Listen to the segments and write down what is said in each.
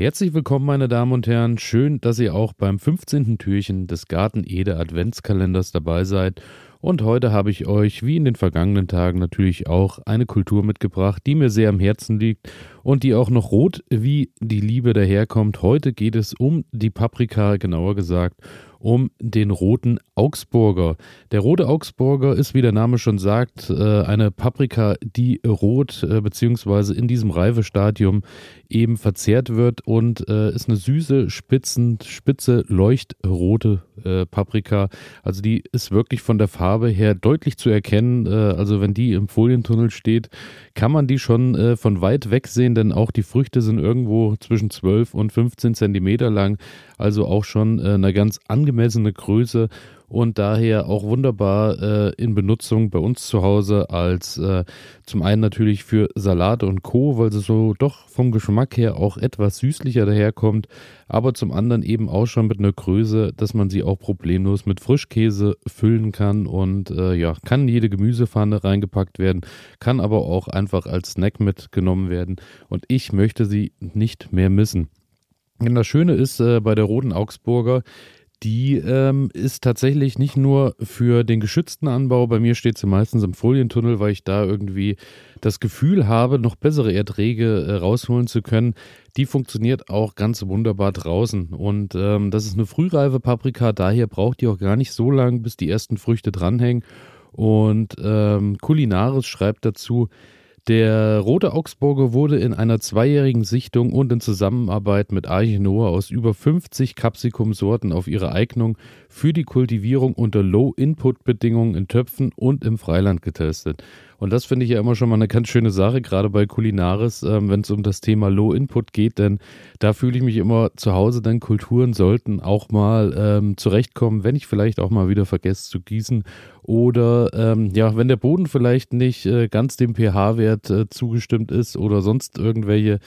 Herzlich willkommen, meine Damen und Herren. Schön, dass ihr auch beim 15. Türchen des Garten Ede Adventskalenders dabei seid. Und heute habe ich euch, wie in den vergangenen Tagen, natürlich auch eine Kultur mitgebracht, die mir sehr am Herzen liegt und die auch noch rot wie die Liebe daherkommt. Heute geht es um die Paprika, genauer gesagt um den roten Augsburger. Der rote Augsburger ist, wie der Name schon sagt, äh, eine Paprika, die rot äh, bzw. in diesem Reifestadium eben verzehrt wird und äh, ist eine süße, spitzen, spitze, leuchtrote Paprika. Also die ist wirklich von der Farbe her deutlich zu erkennen. also wenn die im Folientunnel steht, kann man die schon von weit weg sehen, denn auch die Früchte sind irgendwo zwischen 12 und 15 Zentimeter lang. Also auch schon eine ganz angemessene Größe und daher auch wunderbar äh, in Benutzung bei uns zu Hause als äh, zum einen natürlich für Salate und Co., weil sie so doch vom Geschmack her auch etwas süßlicher daherkommt, aber zum anderen eben auch schon mit einer Größe, dass man sie auch problemlos mit Frischkäse füllen kann und äh, ja, kann jede Gemüsepfanne reingepackt werden, kann aber auch einfach als Snack mitgenommen werden und ich möchte sie nicht mehr missen. Und das Schöne ist äh, bei der roten Augsburger, die ähm, ist tatsächlich nicht nur für den geschützten Anbau, bei mir steht sie meistens im Folientunnel, weil ich da irgendwie das Gefühl habe, noch bessere Erträge äh, rausholen zu können. Die funktioniert auch ganz wunderbar draußen. Und ähm, das ist eine frühreife Paprika, daher braucht die auch gar nicht so lang, bis die ersten Früchte dranhängen. Und ähm, Kulinaris schreibt dazu, der Rote Augsburger wurde in einer zweijährigen Sichtung und in Zusammenarbeit mit Arche aus über 50 Capsicum-Sorten auf ihre Eignung für die Kultivierung unter Low-Input-Bedingungen in Töpfen und im Freiland getestet. Und das finde ich ja immer schon mal eine ganz schöne Sache, gerade bei Kulinaris, ähm, wenn es um das Thema Low Input geht, denn da fühle ich mich immer zu Hause, denn Kulturen sollten auch mal ähm, zurechtkommen, wenn ich vielleicht auch mal wieder vergesse zu gießen oder ähm, ja, wenn der Boden vielleicht nicht äh, ganz dem pH-Wert äh, zugestimmt ist oder sonst irgendwelche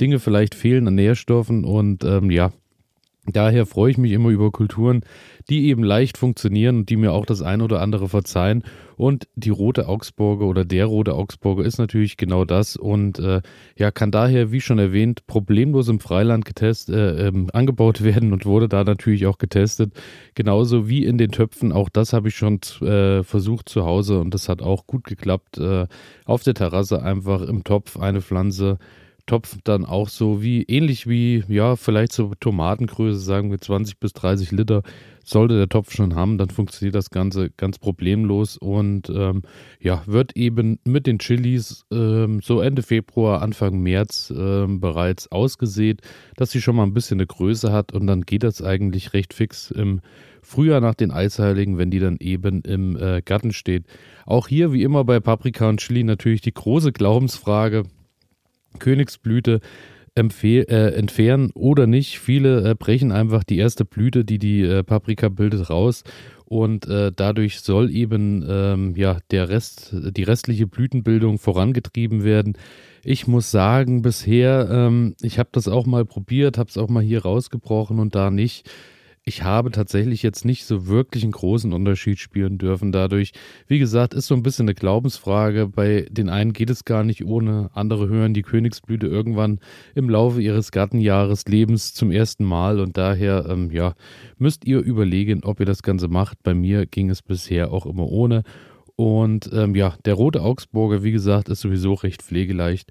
Dinge vielleicht fehlen an Nährstoffen und ähm, ja, Daher freue ich mich immer über Kulturen, die eben leicht funktionieren und die mir auch das ein oder andere verzeihen. Und die rote Augsburger oder der rote Augsburger ist natürlich genau das und äh, ja, kann daher, wie schon erwähnt, problemlos im Freiland getestet, äh, ähm, angebaut werden und wurde da natürlich auch getestet. Genauso wie in den Töpfen. Auch das habe ich schon äh, versucht zu Hause und das hat auch gut geklappt. Äh, auf der Terrasse einfach im Topf eine Pflanze Topf dann auch so wie, ähnlich wie, ja, vielleicht so Tomatengröße, sagen wir 20 bis 30 Liter, sollte der Topf schon haben, dann funktioniert das Ganze ganz problemlos. Und ähm, ja, wird eben mit den Chilis ähm, so Ende Februar, Anfang März ähm, bereits ausgesät, dass sie schon mal ein bisschen eine Größe hat. Und dann geht das eigentlich recht fix im Frühjahr nach den Eisheiligen, wenn die dann eben im äh, Garten steht. Auch hier, wie immer bei Paprika und Chili, natürlich die große Glaubensfrage, Königsblüte äh, entfernen oder nicht. Viele äh, brechen einfach die erste Blüte, die die äh, Paprika bildet, raus und äh, dadurch soll eben ähm, ja der Rest, die restliche Blütenbildung vorangetrieben werden. Ich muss sagen, bisher, ähm, ich habe das auch mal probiert, habe es auch mal hier rausgebrochen und da nicht ich habe tatsächlich jetzt nicht so wirklich einen großen Unterschied spüren dürfen dadurch. Wie gesagt, ist so ein bisschen eine Glaubensfrage. Bei den einen geht es gar nicht ohne, andere hören die Königsblüte irgendwann im Laufe ihres Gartenjahres Lebens zum ersten Mal und daher, ähm, ja, müsst ihr überlegen, ob ihr das Ganze macht. Bei mir ging es bisher auch immer ohne. Und ähm, ja, der rote Augsburger, wie gesagt, ist sowieso recht pflegeleicht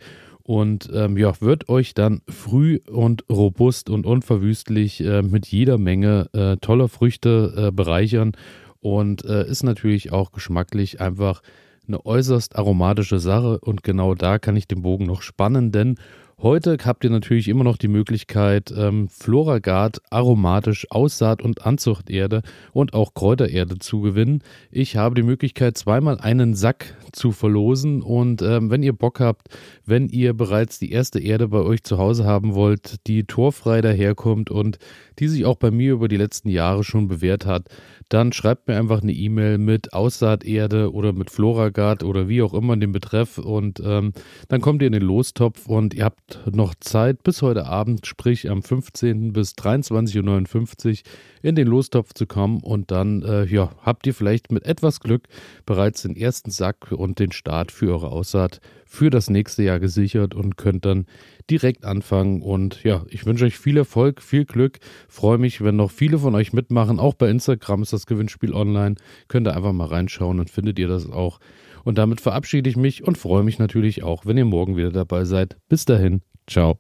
und ähm, ja, wird euch dann früh und robust und unverwüstlich äh, mit jeder Menge äh, toller Früchte äh, bereichern. Und äh, ist natürlich auch geschmacklich einfach eine äußerst aromatische Sache. Und genau da kann ich den Bogen noch spannen, denn Heute habt ihr natürlich immer noch die Möglichkeit, ähm, Floragard aromatisch Aussaat- und Anzuchterde und auch Kräutererde zu gewinnen. Ich habe die Möglichkeit, zweimal einen Sack zu verlosen und ähm, wenn ihr Bock habt, wenn ihr bereits die erste Erde bei euch zu Hause haben wollt, die torfrei daherkommt und die sich auch bei mir über die letzten Jahre schon bewährt hat, dann schreibt mir einfach eine E-Mail mit Aussaaterde oder mit Floragard oder wie auch immer in dem Betreff und ähm, dann kommt ihr in den Lostopf und ihr noch Zeit bis heute Abend, sprich am 15. bis 23.59 Uhr in den Lostopf zu kommen und dann äh, ja, habt ihr vielleicht mit etwas Glück bereits den ersten Sack und den Start für eure Aussaat für das nächste Jahr gesichert und könnt dann direkt anfangen. Und ja, ich wünsche euch viel Erfolg, viel Glück. Freue mich, wenn noch viele von euch mitmachen. Auch bei Instagram ist das Gewinnspiel online. Könnt ihr einfach mal reinschauen, dann findet ihr das auch. Und damit verabschiede ich mich und freue mich natürlich auch, wenn ihr morgen wieder dabei seid. Bis dahin, ciao.